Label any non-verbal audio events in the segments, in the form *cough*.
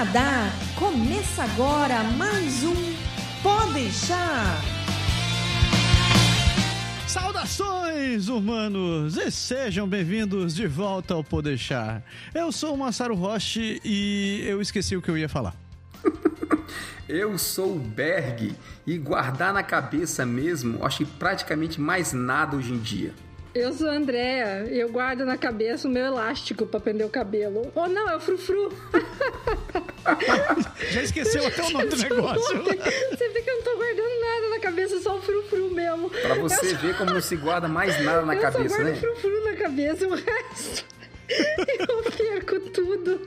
Canadá. Começa agora mais um Pode deixar. Saudações, humanos, e sejam bem-vindos de volta ao Podeixar. Eu sou o Massaro Roche e eu esqueci o que eu ia falar. *laughs* eu sou o Berg e guardar na cabeça mesmo, acho que praticamente mais nada hoje em dia. Eu sou a Andrea e eu guardo na cabeça o meu elástico para prender o cabelo. Ou oh, não, é o frufru. *laughs* Já esqueceu até o nome do *laughs* negócio. Você vê que eu não tô guardando nada na cabeça, só o frufru mesmo. Pra você ver como não se guarda mais nada na eu cabeça, só guardo né? frufru na cabeça, o resto *laughs* eu perco tudo.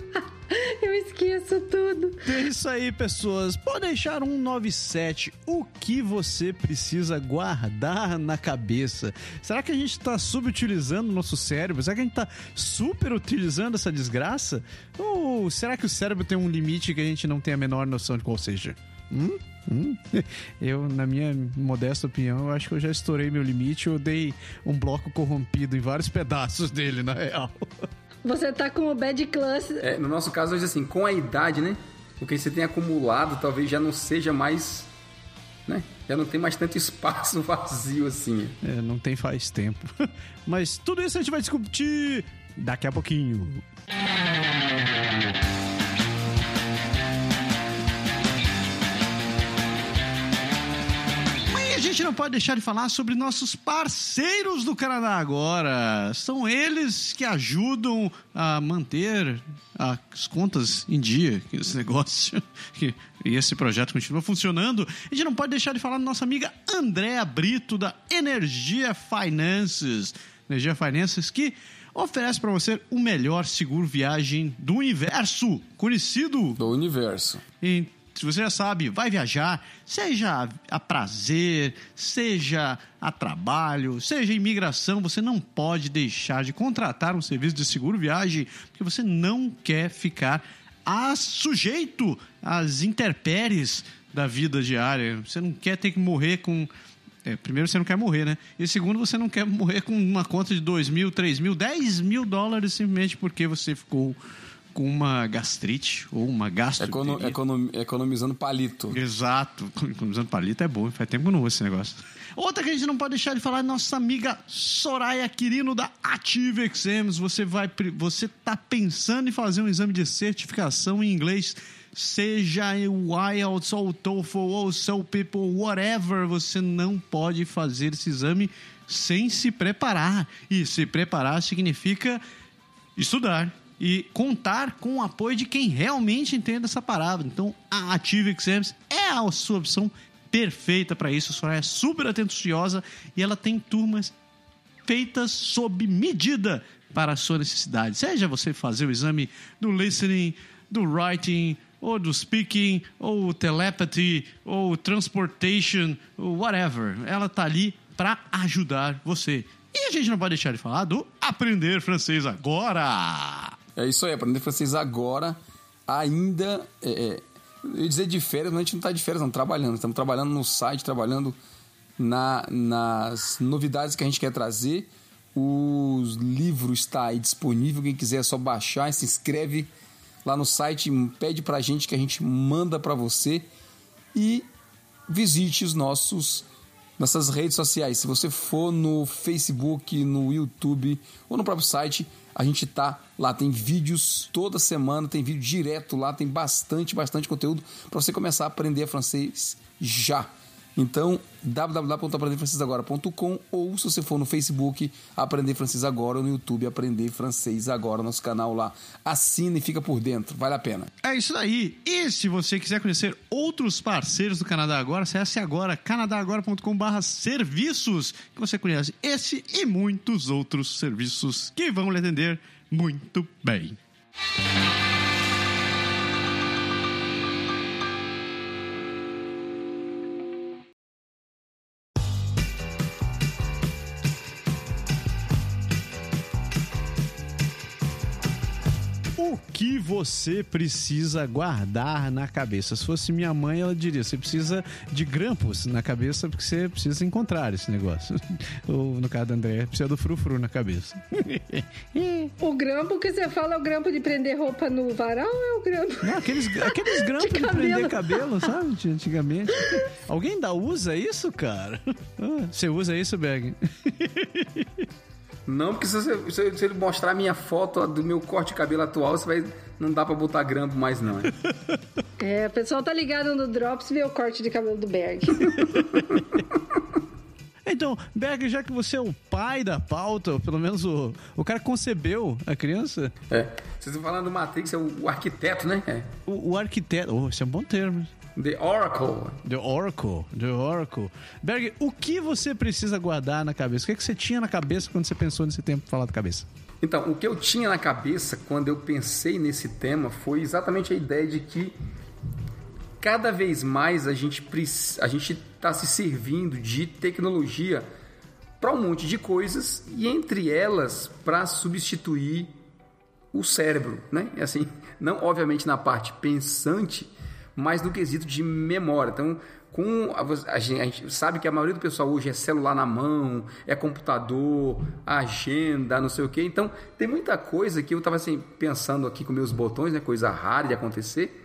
Eu esqueço tudo. É isso aí, pessoas. Pode deixar 197. O que você precisa guardar na cabeça? Será que a gente está subutilizando o nosso cérebro? Será que a gente está superutilizando essa desgraça? Ou será que o cérebro tem um limite que a gente não tem a menor noção de qual seja? Hum? Hum? *laughs* Eu, na minha modesta opinião, acho que eu já estourei meu limite. Eu dei um bloco corrompido em vários pedaços dele, na real. *laughs* Você tá com o bad class. É, no nosso caso, hoje, assim, com a idade, né? O que você tem acumulado talvez já não seja mais. Né? Já não tem mais tanto espaço *laughs* vazio assim. É, não tem faz tempo. *laughs* Mas tudo isso a gente vai discutir daqui a pouquinho. Gente não pode deixar de falar sobre nossos parceiros do Canadá agora. São eles que ajudam a manter as contas em dia, esse negócio, *laughs* e esse projeto continua funcionando. A gente não pode deixar de falar da nossa amiga Andréa Brito, da Energia Finances. Energia Finances que oferece para você o melhor seguro viagem do universo, conhecido do universo. Em se você já sabe, vai viajar, seja a prazer, seja a trabalho, seja imigração, você não pode deixar de contratar um serviço de seguro viagem, porque você não quer ficar a sujeito às intempéries da vida diária. Você não quer ter que morrer com é, primeiro, você não quer morrer, né? E segundo, você não quer morrer com uma conta de 2 mil, 3 mil, 10 mil dólares simplesmente porque você ficou com uma gastrite ou uma gastroenterite. Econo, econom, economizando palito. Exato. *laughs* Economizando palito é bom. Faz tempo que eu não uso esse negócio. Outra que a gente não pode deixar de falar é nossa amiga Soraya Quirino da Ative Exams. Você vai, você tá pensando em fazer um exame de certificação em inglês, seja o IELTS ou o TOEFL ou o Soul People, whatever, você não pode fazer esse exame sem se preparar. E se preparar significa estudar e contar com o apoio de quem realmente entende essa parada. Então, a Ative Exams é a sua opção perfeita para isso. A Soraya é super atenciosa e ela tem turmas feitas sob medida para a sua necessidade. Seja você fazer o exame do listening, do writing, ou do speaking, ou telepathy, ou transportation, ou whatever. Ela tá ali para ajudar você. E a gente não pode deixar de falar do aprender francês agora. É isso aí, aprender francês agora, ainda. É, é, eu ia dizer de férias, mas a gente não está de férias, não, trabalhando. Estamos trabalhando no site, trabalhando na, nas novidades que a gente quer trazer. O livro está aí disponível, quem quiser é só baixar, se inscreve lá no site, pede para a gente que a gente manda para você e visite os nossos nossas redes sociais. Se você for no Facebook, no YouTube ou no próprio site, a gente tá lá, tem vídeos toda semana, tem vídeo direto lá, tem bastante, bastante conteúdo para você começar a aprender francês já. Então, www.aprenderfrancesagora.com ou se você for no Facebook, Aprender Francês Agora ou no YouTube, Aprender Francês Agora, nosso canal lá. Assina e fica por dentro, vale a pena. É isso aí. E se você quiser conhecer outros parceiros do Canadá Agora, acesse agora canadagora.com.br serviços, que você conhece esse e muitos outros serviços que vão lhe atender muito bem. O que você precisa guardar na cabeça? Se fosse minha mãe, ela diria: você precisa de grampos na cabeça porque você precisa encontrar esse negócio. *laughs* Ou no caso da André, precisa do frufru na cabeça. *laughs* O grampo que você fala é o grampo de prender roupa no varal ou é o grampo? Não, aqueles, *laughs* aqueles grampos de, De prender cabelo. sabe? De Antigamente. Alguém ainda usa isso, cara? Ah, Você usa isso, Berg? Não, porque se, você, se, ele mostrar a minha foto do meu corte de cabelo atual, você vai. Não dá pra botar grampo mais, não. hein? *laughs* É, o pessoal tá ligado no Drops e vê o corte de cabelo do Berg. *laughs* Então, Berg, já que você é o pai da pauta, ou pelo menos o, o cara concebeu a criança, É. Vocês estão falando do Matrix, é o, o arquiteto, né? É. o, o arquiteto. Oh, esse é um bom termo. The Oracle. The Oracle. The Oracle. Berg, o que você precisa guardar na cabeça? O que, é que você tinha na cabeça quando você pensou nesse tempo falar da cabeça? Então, o que eu tinha na cabeça quando eu pensei nesse tema foi exatamente a ideia de que cada vez mais a gente a gente está se servindo de tecnologia para um monte de coisas e entre elas para substituir o cérebro, né? Assim, não obviamente na parte pensante, mas no quesito de memória. Então, com a, a gente, a gente sabe que a maioria do pessoal hoje é celular na mão, é computador, agenda, não sei o quê. Então, tem muita coisa que eu estava assim pensando aqui com meus botões, né? Coisa rara de acontecer.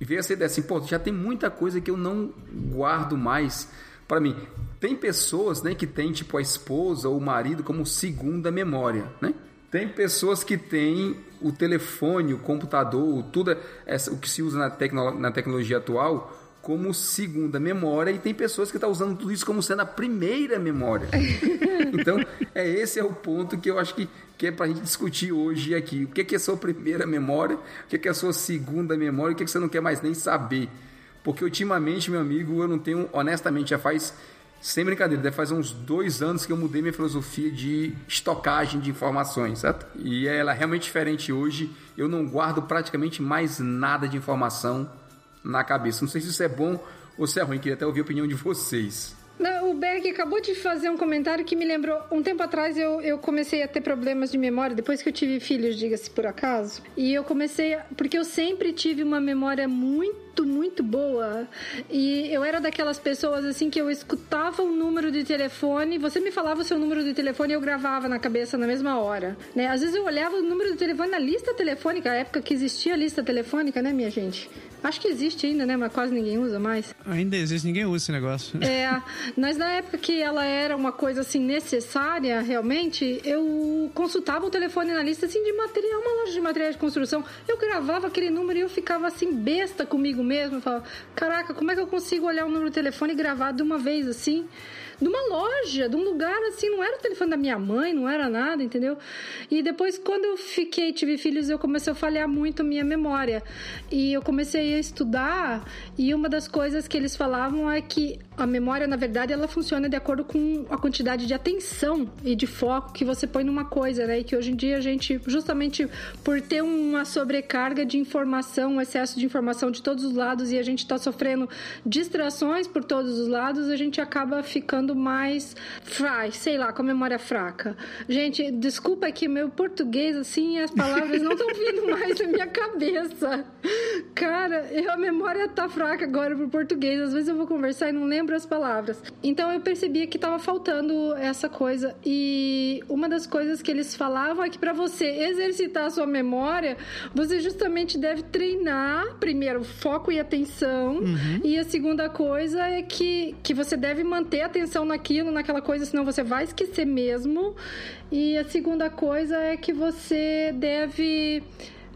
E veio essa ideia assim, pô, já tem muita coisa que eu não guardo mais para mim. Tem pessoas, né, que tem tipo a esposa ou o marido como segunda memória, né? Tem pessoas que têm o telefone, o computador, tudo essa, o que se usa na, tecno, na tecnologia atual como segunda memória e tem pessoas que estão usando tudo isso como sendo a primeira memória. *laughs* então, é esse é o ponto que eu acho que, que é para a gente discutir hoje aqui. O que é, que é a sua primeira memória? O que é, que é a sua segunda memória? O que, é que você não quer mais nem saber? Porque ultimamente, meu amigo, eu não tenho, honestamente, já faz, sem brincadeira, deve fazer uns dois anos que eu mudei minha filosofia de estocagem de informações, certo? E ela é realmente diferente hoje. Eu não guardo praticamente mais nada de informação na cabeça. Não sei se isso é bom ou se é ruim, queria até ouvir a opinião de vocês. O Berg acabou de fazer um comentário que me lembrou. Um tempo atrás eu, eu comecei a ter problemas de memória, depois que eu tive filhos, diga-se por acaso. E eu comecei. a- Porque eu sempre tive uma memória muito, muito boa. E eu era daquelas pessoas assim que eu escutava o número de telefone, você me falava o seu número de telefone e eu gravava na cabeça na mesma hora. Né? Às vezes eu olhava o número do telefone na lista telefônica, a época que existia a lista telefônica, né, minha gente? Acho que existe ainda, né? Mas quase ninguém usa mais. Ainda existe, ninguém usa esse negócio. É, mas na época que ela era uma coisa assim necessária, realmente, eu consultava o telefone na lista assim de material, uma loja de materiais de construção. Eu gravava aquele número e eu ficava assim besta comigo mesmo, eu falava, caraca, como é que eu consigo olhar o número do telefone e gravar de uma vez assim? De uma loja, de um lugar assim, não era o telefone da minha mãe, não era nada, entendeu? E depois, quando eu fiquei, tive filhos, eu comecei a falhar muito minha memória. E eu comecei a estudar, e uma das coisas que eles falavam é que a memória, na verdade, ela funciona de acordo com a quantidade de atenção e de foco que você põe numa coisa, né? E que hoje em dia a gente, justamente por ter uma sobrecarga de informação, um excesso de informação de todos os lados e a gente tá sofrendo distrações por todos os lados, a gente acaba ficando mais frai, sei lá, com a memória fraca. Gente, desculpa que meu português, assim, as palavras não estão vindo mais na minha cabeça. Cara, eu- a memória tá fraca agora pro português. Às vezes eu vou conversar e não lembro as palavras. Então eu percebia que tava faltando essa coisa. E uma das coisas que eles falavam é que para você exercitar a sua memória, você justamente deve treinar primeiro foco e atenção. E a segunda coisa é que, que você deve manter a atenção naquilo, naquela coisa, senão você vai esquecer mesmo. E a segunda coisa é que você deve.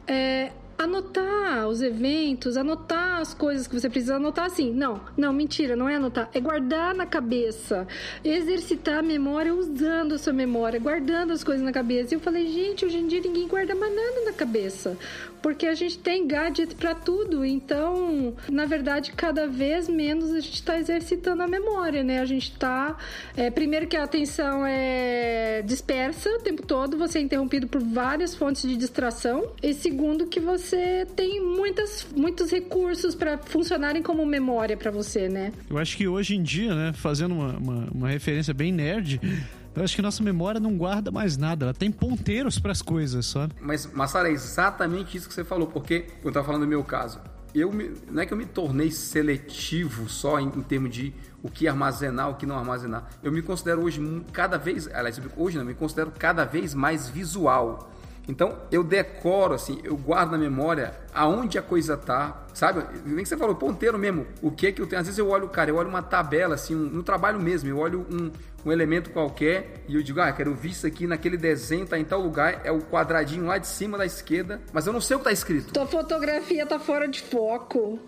é, anotar os eventos, anotar as coisas que você precisa anotar assim. Não, não, mentira, não é anotar, é guardar na cabeça. Exercitar a memória usando a sua memória, guardando as coisas na cabeça. E eu falei, gente, hoje em dia ninguém guarda mais nada na cabeça. Porque a gente tem gadget para tudo, então, na verdade, cada vez menos a gente está exercitando a memória, né? A gente está. primeiro, que a atenção é dispersa o tempo todo, você é interrompido por várias fontes de distração. E segundo, que você tem muitas, muitos recursos para funcionarem como memória para você, né? Eu acho que hoje em dia, né, fazendo uma, uma, uma referência bem nerd, Eu acho que nossa memória não guarda mais nada, ela tem ponteiros para as coisas só. Mas, Massara, é exatamente isso que você falou, porque eu estava falando do meu caso. Eu me, não é que eu me tornei seletivo só em, em termos de o que armazenar, o que não armazenar. Eu me considero hoje cada vez, aliás, hoje não, me considero cada vez mais visual. Então eu decoro, assim, eu guardo na memória aonde a coisa tá, sabe? Nem que você falou, ponteiro mesmo, o que que eu tenho. Às vezes eu olho, cara, eu olho uma tabela, assim, um, no trabalho mesmo, eu olho um, um elemento qualquer e eu digo, ah, quero ver isso aqui naquele desenho, tá em tal lugar, é o quadradinho lá de cima da esquerda, mas eu não sei o que tá escrito. Tua fotografia tá fora de foco.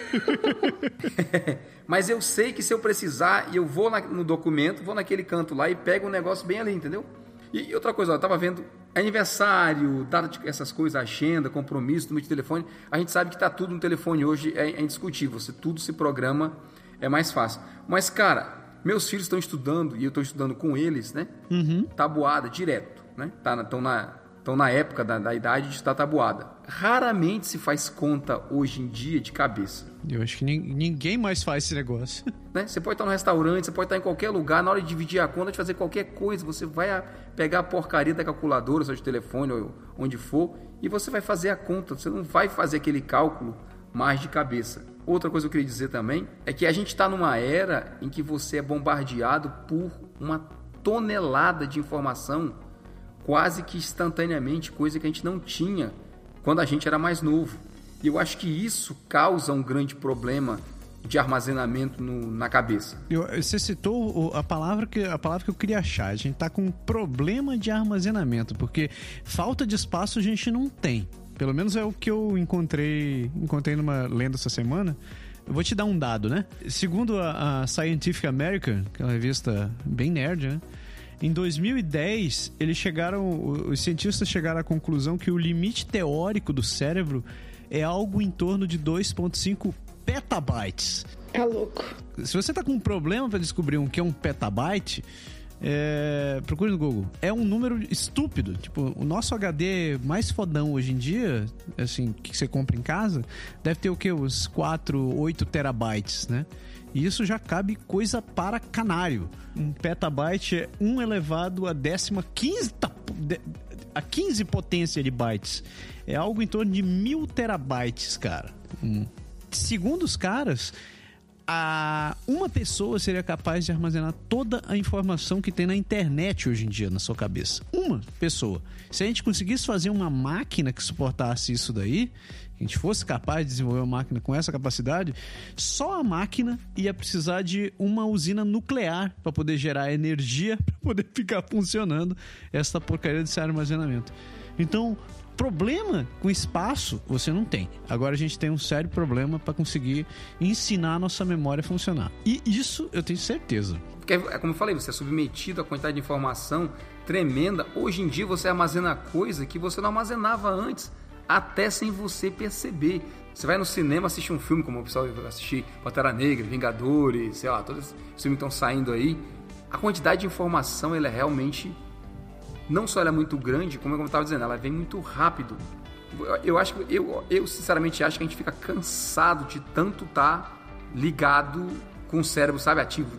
*laughs* mas eu sei que se eu precisar e eu vou na, no documento, vou naquele canto lá e pego um negócio bem ali, entendeu? E outra coisa, eu tava vendo aniversário, data de essas coisas, agenda, compromisso, número de telefone. A gente sabe que tá tudo no telefone hoje, é, é indiscutível. Se tudo se programa, é mais fácil. Mas, cara, meus filhos estão estudando e eu estou estudando com eles, né? Uhum. Tabuada, direto, né? Estão tá, na, estão na época da, da idade de estar tabuada. Raramente se faz conta hoje em dia de cabeça. Eu acho que ninguém mais faz esse negócio. *laughs* Né? Você pode estar no restaurante, você pode estar em qualquer lugar, na hora de dividir a conta, de fazer qualquer coisa, você vai pegar a porcaria da calculadora, seu telefone ou onde for, e você vai fazer a conta. Você não vai fazer aquele cálculo mais de cabeça. Outra coisa que eu queria dizer também é que a gente está numa era em que você é bombardeado por uma tonelada de informação quase que instantaneamente, coisa que a gente não tinha quando a gente era mais novo. E eu acho que isso causa um grande problema de armazenamento no, na cabeça. Eu, você citou a palavra, que, a palavra que eu queria achar. A gente está com um problema de armazenamento, porque falta de espaço a gente não tem. Pelo menos é o que eu encontrei, encontrei numa lenda essa semana. Eu vou te dar um dado, né? Segundo a, a Scientific American, que é uma revista bem nerd, né? Em 2010, eles chegaram, os cientistas chegaram à conclusão que o limite teórico do cérebro é algo em torno de 2.5 petabytes. É louco. Se você tá com um problema para descobrir o que é um petabyte, é, procure no Google. É um número estúpido. Tipo, o nosso HD mais fodão hoje em dia, assim, que você compra em casa, deve ter o que? Uns 4, 8 terabytes, né? E isso já cabe coisa para canário. Um petabyte é 1 elevado a décima 15, a 15 potência de bytes. É algo em torno de mil terabytes, cara. Hum. Segundo os caras, a uma pessoa seria capaz de armazenar toda a informação que tem na internet hoje em dia na sua cabeça. Uma pessoa. Se a gente conseguisse fazer uma máquina que suportasse isso daí, a gente fosse capaz de desenvolver uma máquina com essa capacidade, só a máquina ia precisar de uma usina nuclear para poder gerar energia *laughs* para poder ficar funcionando essa porcaria desse armazenamento. Então, problema com espaço você não tem. Agora a gente tem um sério problema para conseguir ensinar a nossa memória a funcionar. E isso eu tenho certeza. Porque, é como eu falei, você é submetido a quantidade de informação tremenda. Hoje em dia você armazena coisa que você não armazenava antes até sem você perceber. Você vai no cinema assistir um filme, como o pessoal assistir Pantera Negra, Vingadores, sei lá, todos os filmes estão saindo aí. A quantidade de informação ela é realmente não só ela é muito grande, como eu estava dizendo, ela vem muito rápido. Eu acho que eu, eu sinceramente acho que a gente fica cansado de tanto estar tá ligado com o cérebro, sabe, ativo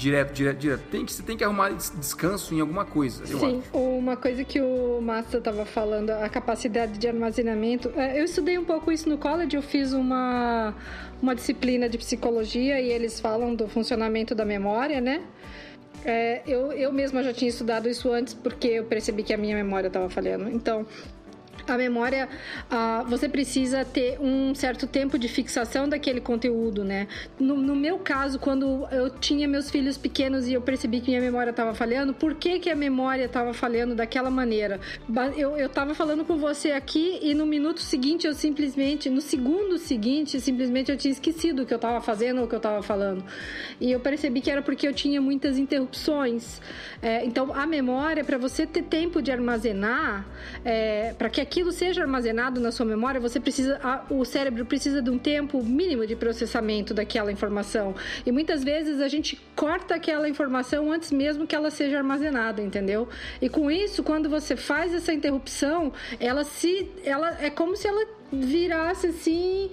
direto, direto, direto. Tem que, você tem que arrumar descanso em alguma coisa. Sim, acho. uma coisa que o Massa estava falando, a capacidade de armazenamento. É, eu estudei um pouco isso no college, eu fiz uma, uma disciplina de psicologia e eles falam do funcionamento da memória, né? É, eu, eu mesma já tinha estudado isso antes porque eu percebi que a minha memória estava falhando. Então, a memória, uh, você precisa ter um certo tempo de fixação daquele conteúdo, né? No, no, meu caso, quando eu tinha meus filhos pequenos e eu percebi que minha memória estava falhando, por que, que a memória estava falhando daquela maneira? Eu, eu tava falando com você aqui e no minuto seguinte eu simplesmente, no segundo seguinte, simplesmente eu tinha esquecido o que eu estava fazendo ou o que eu estava falando. E eu percebi que era porque eu tinha muitas interrupções. É, então, a memória, para você ter tempo de armazenar, é, para que aquilo seja armazenado na sua memória, você precisa, o cérebro precisa de um tempo mínimo de processamento daquela informação. E muitas vezes a gente corta aquela informação antes mesmo que ela seja armazenada, entendeu? E com isso, quando você faz essa interrupção, ela se, ela é como se ela virasse assim,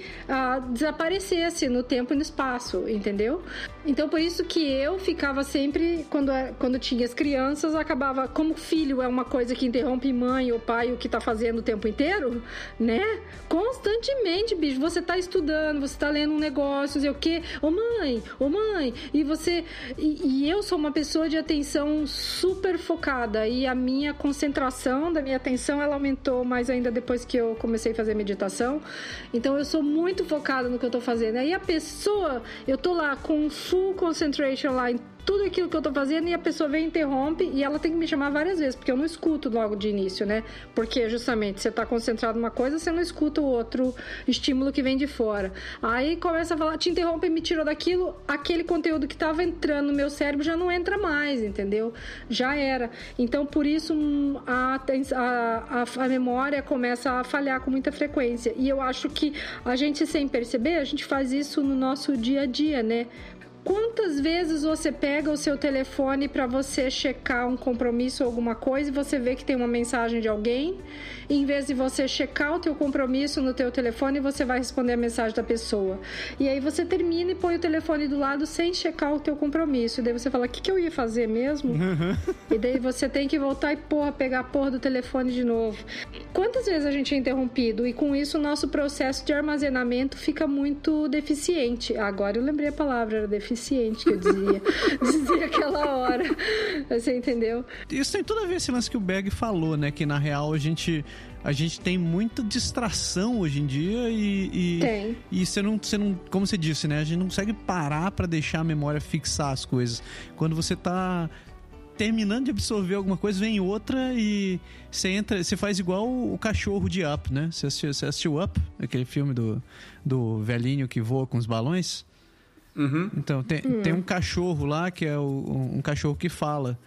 desaparecesse no tempo e no espaço, entendeu? Então por isso que eu ficava sempre, quando, quando tinha as crianças, acabava, como filho é uma coisa que interrompe mãe ou pai o que tá fazendo o tempo inteiro, né? Constantemente, bicho, você tá estudando, você tá lendo um negócio, sei o quê, ô mãe, ô mãe, e você. E, e eu sou uma pessoa de atenção super focada e a minha concentração da minha atenção ela aumentou mais ainda depois que eu comecei a fazer meditação. Então eu sou muito focada no que eu tô fazendo. Aí a pessoa, eu tô lá com full concentration lá em tudo aquilo que eu tô fazendo e a pessoa vem e interrompe e ela tem que me chamar várias vezes, porque eu não escuto logo de início, né? Porque justamente você tá concentrado numa coisa, você não escuta o outro estímulo que vem de fora. Aí começa a falar, te interrompe, me tirou daquilo, aquele conteúdo que tava entrando no meu cérebro já não entra mais, entendeu? Já era. Então por isso a, a, a, a memória começa a falhar com muita frequência. E eu acho que a gente, sem perceber, a gente faz isso no nosso dia a dia, né? Quantas vezes você pega o seu telefone para você checar um compromisso ou alguma coisa e você vê que tem uma mensagem de alguém em vez de você checar o teu compromisso no teu telefone, você vai responder a mensagem da pessoa. E aí você termina e põe o telefone do lado sem checar o teu compromisso. E daí você fala, o que, que eu ia fazer mesmo? Uhum. E daí você tem que voltar e, porra, pegar a porra do telefone de novo. Quantas vezes a gente é interrompido? E com isso o nosso processo de armazenamento fica muito deficiente. Agora eu lembrei a palavra, era deficiente que eu dizia. *laughs* dizia aquela hora. Você entendeu? Isso tem tudo a ver esse lance que o Berg falou, né? Que na real a gente a gente tem muita distração hoje em dia e. E, tem. e você não, você não. Como você disse, né? A gente não consegue parar para deixar a memória fixar as coisas. Quando você tá terminando de absorver alguma coisa, vem outra e você entra, você faz igual o cachorro de Up, né? Você assistiu, você assistiu Up, aquele filme do, do velhinho que voa com os balões? Uhum. Então, tem, uhum. tem um cachorro lá que é o, um cachorro que fala.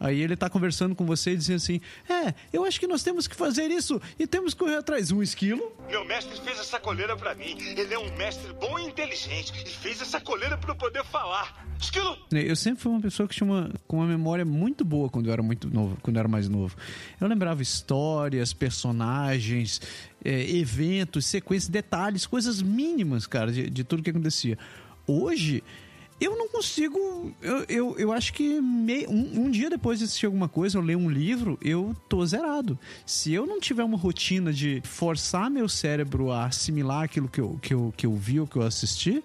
Aí ele tá conversando com você e dizendo assim: É, eu acho que nós temos que fazer isso e temos que correr atrás. Um esquilo. Meu mestre fez essa coleira para mim. Ele é um mestre bom e inteligente e fez essa coleira para eu poder falar. Esquilo! Eu sempre fui uma pessoa que tinha uma, com uma memória muito boa quando eu era muito novo, quando eu era mais novo. Eu lembrava histórias, personagens, é, eventos, sequências, detalhes, coisas mínimas, cara, de, de tudo que acontecia. Hoje eu não consigo. Eu, eu, eu acho que um, um, dia depois de assistir alguma coisa, eu ler um livro, eu tô zerado. Se eu não tiver uma rotina de forçar meu cérebro a assimilar aquilo que eu, que eu, que eu vi ou que eu assisti,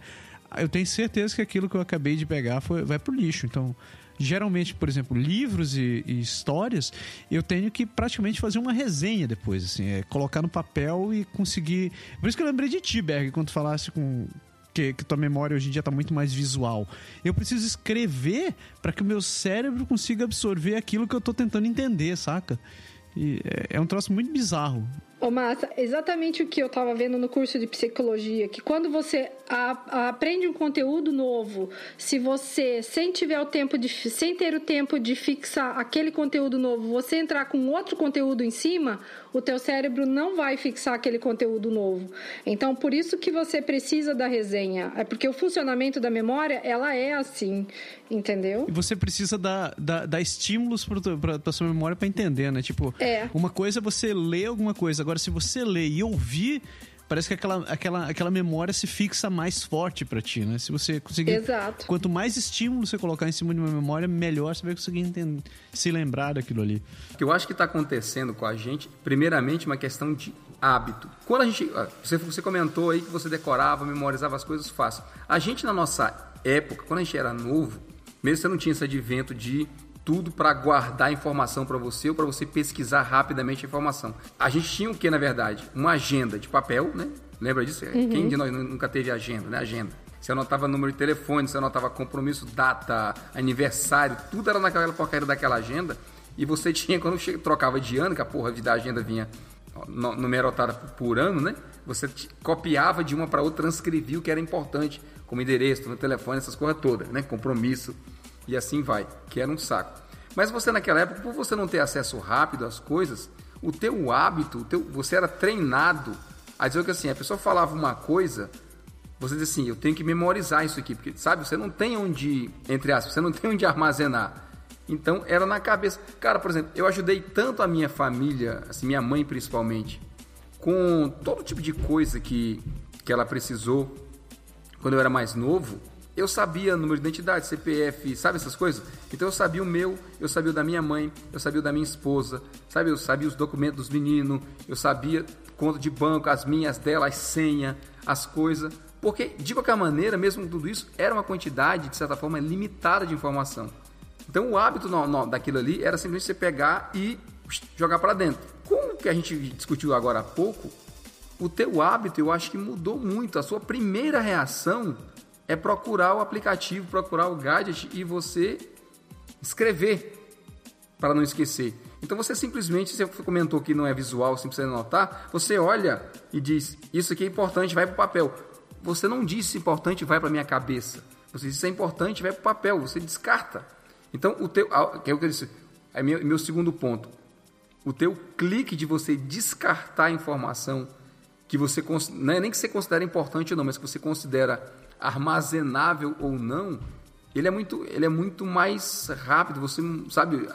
eu tenho certeza que aquilo que eu acabei de pegar foi, vai pro lixo. Então, geralmente, por exemplo, livros e, e, histórias, eu tenho que praticamente fazer uma resenha depois, assim, é colocar no papel e conseguir. Por isso que eu lembrei de ti, Berg, quando falasse com, que, que tua memória hoje em dia está muito mais visual. Eu preciso escrever para que o meu cérebro consiga absorver aquilo que eu estou tentando entender, saca? E é, é um troço muito bizarro. Ô, Massa, exatamente o que eu estava vendo no curso de psicologia, que quando você a, a, aprende um conteúdo novo, se você, sem tiver o tempo de, sem ter o tempo de fixar aquele conteúdo novo, você entrar com outro conteúdo em cima, o teu cérebro não vai fixar aquele conteúdo novo. Então, por isso que você precisa da resenha. É porque o funcionamento da memória, ela é assim, entendeu? E você precisa dar, dar, dar estímulos para a sua memória para entender, né? Tipo, é. uma coisa é você ler alguma coisa, agora se você ler e ouvir parece que aquela, aquela, aquela memória se fixa mais forte para ti, né? Se você conseguir. Exato. Quanto mais estímulo você colocar em cima de uma memória, melhor você vai conseguir entender, se lembrar daquilo ali. O que eu acho que está acontecendo com a gente, primeiramente, uma questão de hábito. Quando a gente. Você, você comentou aí que você decorava, memorizava as coisas fácil. A gente, na nossa época, quando a gente era novo, mesmo você não tinha esse advento de tudo para guardar informação para você ou para você pesquisar rapidamente a informação. A gente tinha o que, na verdade? Uma agenda de papel, né? Lembra disso? Uhum. Quem de nós nunca teve agenda, né? Agenda. Você anotava número de telefone, você anotava compromisso, data, aniversário, tudo era naquela porcaria daquela agenda. E você *laughs* tinha, quando trocava de ano, que a porra da agenda vinha numerotada por ano, né? Você copiava de uma para outra, transcrevia o que era importante, como endereço, no telefone, essas coisas todas, né? Compromisso e assim vai, que era um saco. Mas você naquela época, por você não ter acesso rápido às coisas, o teu hábito, o teu, você era treinado a dizer que assim, a pessoa falava uma coisa, você diz assim, eu tenho que memorizar isso aqui, porque sabe, você não tem onde, entre aspas, você não tem onde *laughs* armazenar. Então era na cabeça. Cara, por exemplo, eu ajudei tanto a minha família, assim, minha mãe principalmente, com todo tipo de coisa que, que ela precisou quando eu era mais novo, eu sabia número de identidade, CPF, sabe essas coisas? Então eu sabia o meu, eu sabia o da minha mãe, eu sabia o da minha esposa, sabe? Eu sabia os documentos dos meninos, eu sabia conta de banco, as minhas, dela, as senhas, as coisas. Porque, de qualquer maneira, mesmo com tudo isso, era uma quantidade, de certa forma, limitada de informação. Então o hábito daquilo ali era simplesmente você pegar e jogar para dentro. Como que a gente discutiu agora há pouco, o teu hábito eu acho que mudou muito. A sua primeira reação é procurar o aplicativo, procurar o gadget e você escrever para não esquecer. Então você simplesmente, você comentou que não é visual, você precisa anotar, você olha e diz, isso aqui é importante, vai para o papel. Você não disse importante, vai para minha cabeça. Você disse, isso é importante, vai para o papel, você descarta. Então, o teu, que é o que eu disse, é meu, meu segundo ponto. O teu clique de você descartar a informação que você, não é nem que você considera importante ou não, mas que você considera armazenável ou não, ele é muito, ele é muito mais rápido. Você, sabe,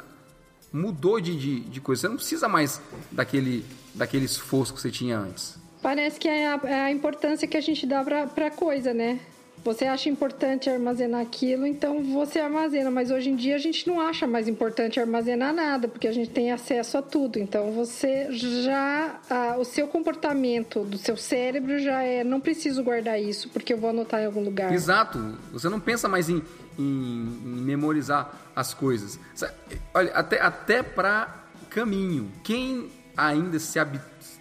mudou de, de, de coisa. Você não precisa mais daquele, daquele esforço que você tinha antes. Parece que é a, é a importância que a gente dá para a coisa, né? Você acha importante armazenar aquilo, então você armazena. Mas hoje em dia a gente não acha mais importante armazenar nada, porque a gente tem acesso a tudo. Então você já. o seu comportamento do seu cérebro já é. Não preciso guardar isso, porque eu vou anotar em algum lugar. Exato. Você não pensa mais em, em, em memorizar as coisas. Olha, até, até para caminho. Quem ainda se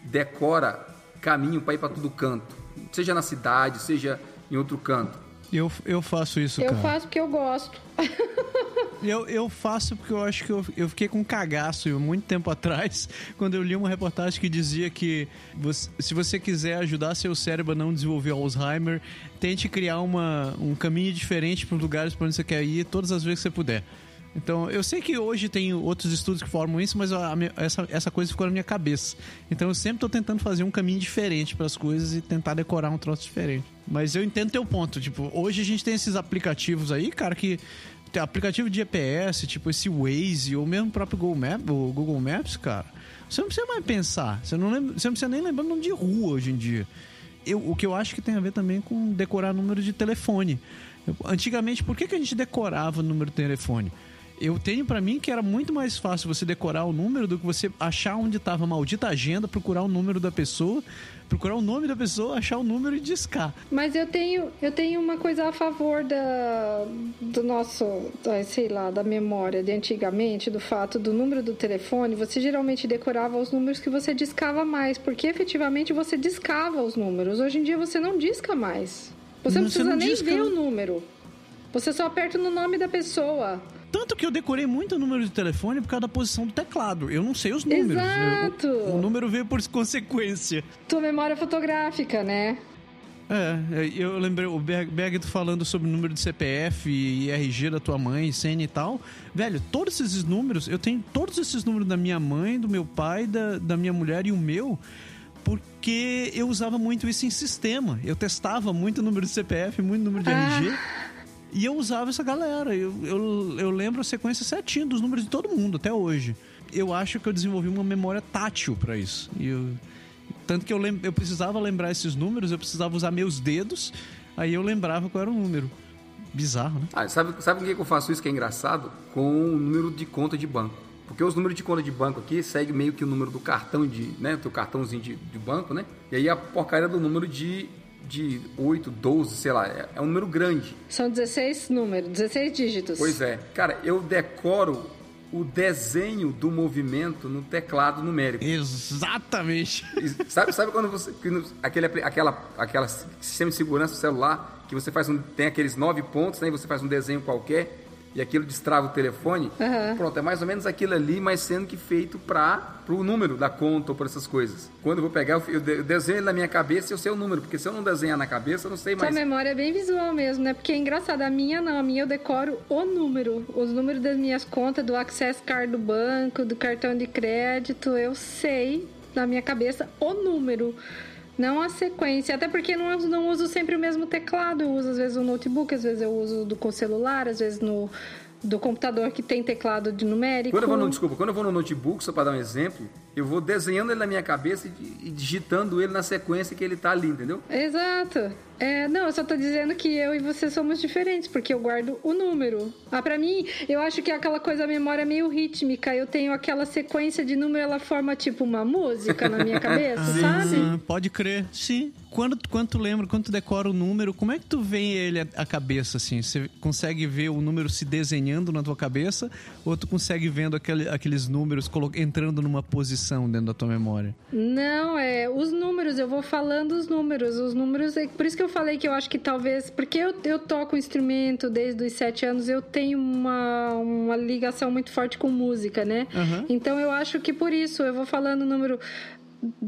decora caminho para ir para todo canto? Seja na cidade, seja em outro canto. Eu, eu faço isso, eu cara. Eu faço porque eu gosto. *laughs* eu, eu faço porque eu acho que eu, eu fiquei com um cagaço muito tempo *laughs* atrás, quando eu li uma reportagem que dizia que você, se você quiser ajudar seu cérebro a não desenvolver Alzheimer, tente criar uma, um caminho diferente para os lugares para onde você quer ir todas as vezes que você puder. Então, eu sei que hoje tem outros estudos que formam isso, mas a, a, essa, essa coisa ficou na minha cabeça. Então, eu sempre estou tentando fazer um caminho diferente para as coisas e tentar decorar um troço diferente. Mas eu entendo teu ponto. Tipo, hoje a gente tem esses aplicativos aí, cara, que tem aplicativo de GPS, tipo esse Waze, ou mesmo o próprio Google, Map, o Google Maps, cara. Você não precisa mais pensar. Você não, lembra, você não precisa nem lembrar o nome de rua hoje em dia. Eu, o que eu acho que tem a ver também com decorar número de telefone. Eu, antigamente, por que, que a gente decorava o número de telefone? Eu tenho para mim que era muito mais fácil você decorar o número do que você achar onde estava a maldita agenda, procurar o número da pessoa, procurar o nome da pessoa, achar o número e discar. Mas eu tenho, eu tenho uma coisa a favor da, do nosso, sei lá, da memória de antigamente, do fato do número do telefone, você geralmente decorava os números que você discava mais, porque efetivamente você discava os números. Hoje em dia você não disca mais. Você não, não precisa não nem disca... ver o número. Você só aperta no nome da pessoa. Tanto que eu decorei muito o número de telefone por causa da posição do teclado. Eu não sei os números. Exato. Eu, o, número veio por *laughs* consequência. Tua memória fotográfica, né? É, é eu lembrei o Berg falando sobre o número de CPF e RG da tua mãe, CN e tal. Velho, todos esses números, eu tenho todos esses números da minha mãe, do meu pai, da, da minha mulher e o meu, porque eu usava muito isso em sistema. Eu testava muito número de CPF, muito número de ah. RG. E eu usava essa galera. Eu, eu, eu lembro a sequência certinha dos números de todo mundo até hoje. Eu acho que eu desenvolvi uma memória tátil para isso. E eu, tanto que eu, lem, eu precisava lembrar esses números, eu precisava usar meus dedos, aí eu lembrava qual era o número. Bizarro, né? Ah, sabe, sabe que eu faço isso que é engraçado? Com o número de conta de banco. Porque os números de conta de banco aqui segue meio que o número do cartão de, né, teu cartãozinho de, de banco, né? E aí a porcaria do número de de 8, 12, sei lá, é, é um número grande. São 16 números, 16 dígitos. Pois é. Cara, eu decoro o desenho do movimento no teclado numérico. Exatamente. Sabe, sabe quando você. Aquele, aquela, aquela sistema de segurança do celular, que você faz um. Tem aqueles nove pontos, né? E você faz um desenho qualquer e aquilo destrava o telefone, uhum. pronto, é mais ou menos aquilo ali, mas sendo que feito para o número da conta ou para essas coisas. Quando eu vou pegar, eu desenho ele na minha cabeça e eu sei o número, porque se eu não desenhar na cabeça, eu não sei mais. Sua memória é bem visual mesmo, né? Porque é engraçado, a minha não, a minha eu decoro o número, os números das minhas contas, do access card do banco, do cartão de crédito, eu sei na minha cabeça o número. Não a sequência, até porque não, não uso sempre o mesmo teclado. Eu uso às vezes o notebook, às vezes eu uso do com celular, às vezes no, do computador que tem teclado de numérico. Quando eu vou no, desculpa, quando eu vou no notebook, só para dar um exemplo, eu vou desenhando ele na minha cabeça e, digitando ele na sequência que ele tá ali, entendeu? Exato. É, não, eu só tô dizendo que eu e você somos diferentes, porque eu guardo o número. Ah, pra mim, eu acho que é aquela coisa, a memória é meio rítmica. Eu tenho aquela sequência de número, ela forma tipo uma música na minha cabeça, *laughs* sabe? Ah, pode crer, sim. Quando, quando tu lembra, quando tu decora o número, como é que tu vê ele a cabeça, assim? Você consegue ver o número se desenhando na tua cabeça? Ou tu consegue vendo aquele, aqueles números entrando numa posição dentro da tua memória? Não, é... Os números, eu vou falando os números. Os números, é por isso que eu falei que eu acho que talvez... Porque eu, eu toco instrumento desde os sete anos, eu tenho uma, uma ligação muito forte com música, né? Uhum. Então eu acho que por isso eu vou falando o número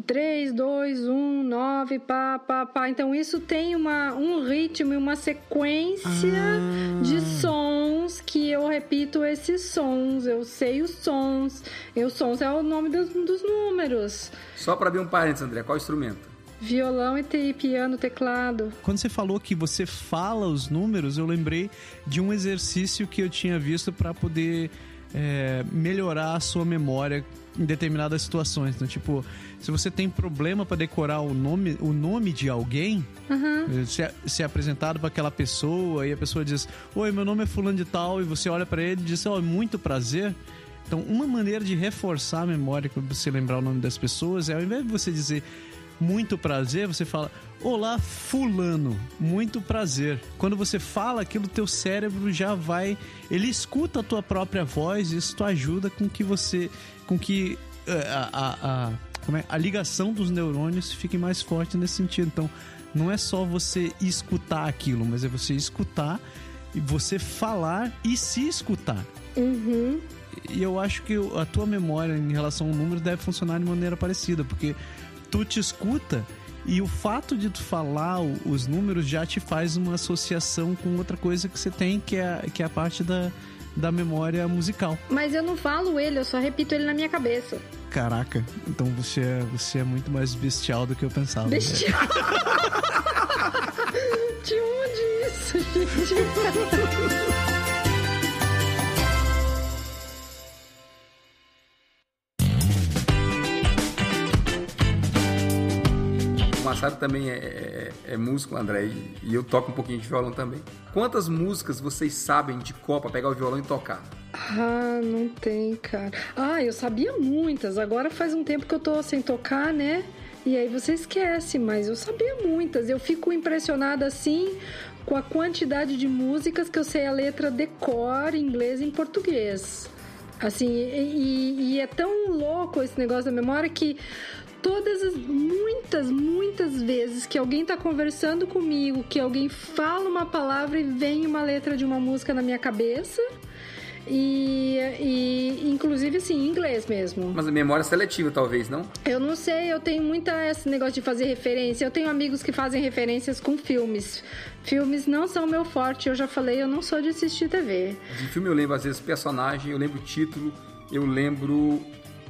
3, 2, 1, 9, pá, pá, pá. Então isso tem uma, um ritmo e uma sequência Ah. de sons que eu repito esses sons. Eu sei os sons. E os sons é o nome dos, dos números. Só para abrir um parênteses, André, qual instrumento? Violão e te- piano, teclado. Quando você falou que você fala os números, eu lembrei de um exercício que eu tinha visto para poder é, melhorar a sua memória em determinadas situações. Então, tipo, se você tem problema para decorar o nome, o nome de alguém, Uhum. se, é, se é apresentado para aquela pessoa e a pessoa diz: Oi, meu nome é Fulano de Tal, e você olha para ele e diz: Oh, muito prazer. Então, uma maneira de reforçar a memória quando você lembrar o nome das pessoas é ao invés de você dizer muito prazer, você fala Olá, fulano, muito prazer. Quando você fala aquilo, teu cérebro já vai, ele escuta a tua própria voz, isso tu ajuda com que você, com que eh, a, a, a, é? a ligação dos neurônios fique mais forte nesse sentido. Então, não é só você escutar aquilo, mas é você escutar e você falar e se escutar. Uhum. E eu acho que a tua memória em relação ao número deve funcionar de maneira parecida, porque tu te escuta e o fato de tu falar os números já te faz uma associação com outra coisa que você tem, que é, que é a parte da, da memória musical. Mas eu não falo ele, eu só repito ele na minha cabeça. Caraca, então você é, você é muito mais bestial do que eu pensava. né? Bestial. *laughs* De onde isso, gente? *laughs* O Massaro também é, é- é músico, André, e, e eu toco um pouquinho de violão também. Quantas músicas vocês sabem de copa pegar o violão e tocar? Ah, não tem, cara. Ah, eu sabia muitas. Agora faz um tempo que eu tô sem tocar, né? E aí você esquece, mas eu sabia muitas. Eu fico impressionada assim com a quantidade de músicas que eu sei a letra de cor em inglês e em português. Assim, e- e é tão louco esse negócio da memória que todas as muitas, muitas vezes que alguém tá conversando comigo, que alguém fala uma palavra e vem uma letra de uma música na minha cabeça. E, e inclusive assim, em inglês mesmo. Mas a memória seletiva, talvez, não? Eu não sei, eu tenho muita esse negócio de fazer referência. Eu tenho amigos que fazem referências com filmes. Filmes não são meu forte, eu já falei, eu não sou de assistir TV. De filme eu lembro, às vezes, personagem, eu lembro título, eu lembro